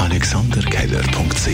AlexanderKeller.ch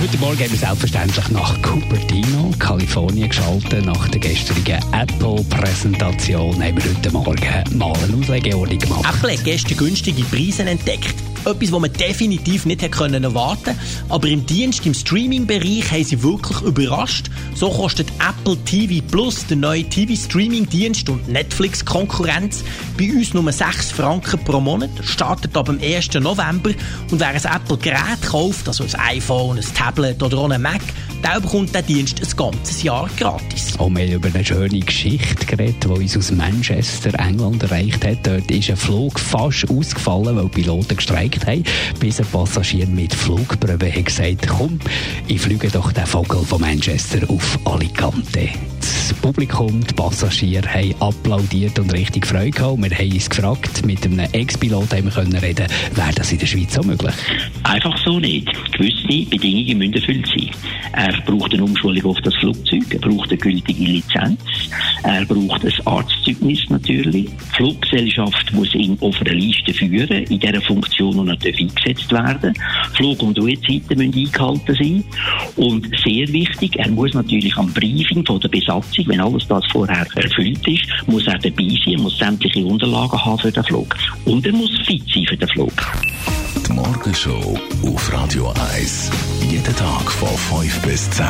Heute Morgen haben wir selbstverständlich nach Cupertino, Kalifornien geschaltet. Nach der gestrigen Apple-Präsentation haben wir heute Morgen mal eine Auslegeordnung gemacht. Apple hat gestern günstige Preise entdeckt. Etwas, was man definitiv nicht erwarten Aber im Dienst, im Streaming-Bereich, haben sie wirklich überrascht. So kostet Apple TV Plus, der neue TV-Streaming-Dienst und Netflix-Konkurrenz, bei uns nur 6 Franken pro Monat, startet ab dem 1. November. Und wer ein Apple-Gerät kauft, also ein iPhone, ein Tablet oder auch ein Mac, der bekommt den Dienst ein ganzes Jahr gratis. Auch wir haben über eine schöne Geschichte geredet, die uns aus Manchester, England erreicht hat. Dort ist ein Flug fast ausgefallen, weil Piloten gestreikt haben, bis ein Passagier mit Flugprobe hat gesagt, komm, ich fliege doch den Vogel von Manchester auf Alicante. Das Publikum, die Passagiere haben applaudiert und richtig Freude gehabt. Wir haben uns gefragt, mit einem Ex-Pilot haben wir können reden, wäre das in der Schweiz so möglich? Einfach so nicht. Gewisse Bedingungen müssen erfüllt sein. Er braucht eine Umschulung auf das Flugzeug, er braucht eine gültige Lizenz, er braucht ein Arztzeugnis natürlich. Die Fluggesellschaft muss ihn auf einer Liste führen, in dieser Funktion und natürlich eingesetzt werden. Flug- und Ruhezeiten müssen eingehalten sein. Und sehr wichtig, er muss natürlich am Briefing von der Besatzung, wenn alles das vorher erfüllt ist, muss er dabei sein, muss sämtliche Unterlagen haben für den Flug. Und er muss fit sein für den Flug. Die Morgenshow auf Radio 1. Jeden Tag von 5 bis 10.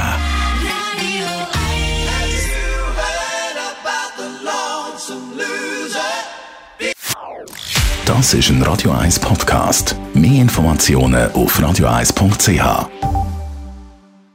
Das ist ein Radio 1 Podcast. Mehr Informationen auf radio1.ch.